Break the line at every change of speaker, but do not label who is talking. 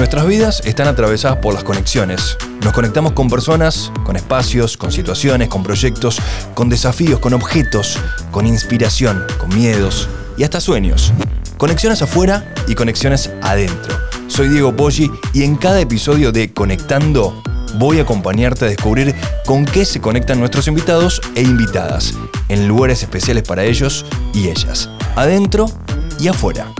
Nuestras vidas están atravesadas por las conexiones. Nos conectamos con personas, con espacios, con situaciones, con proyectos, con desafíos, con objetos, con inspiración, con miedos y hasta sueños. Conexiones afuera y conexiones adentro. Soy Diego Poggi y en cada episodio de Conectando voy a acompañarte a descubrir con qué se conectan nuestros invitados e invitadas, en lugares especiales para ellos y ellas, adentro y afuera.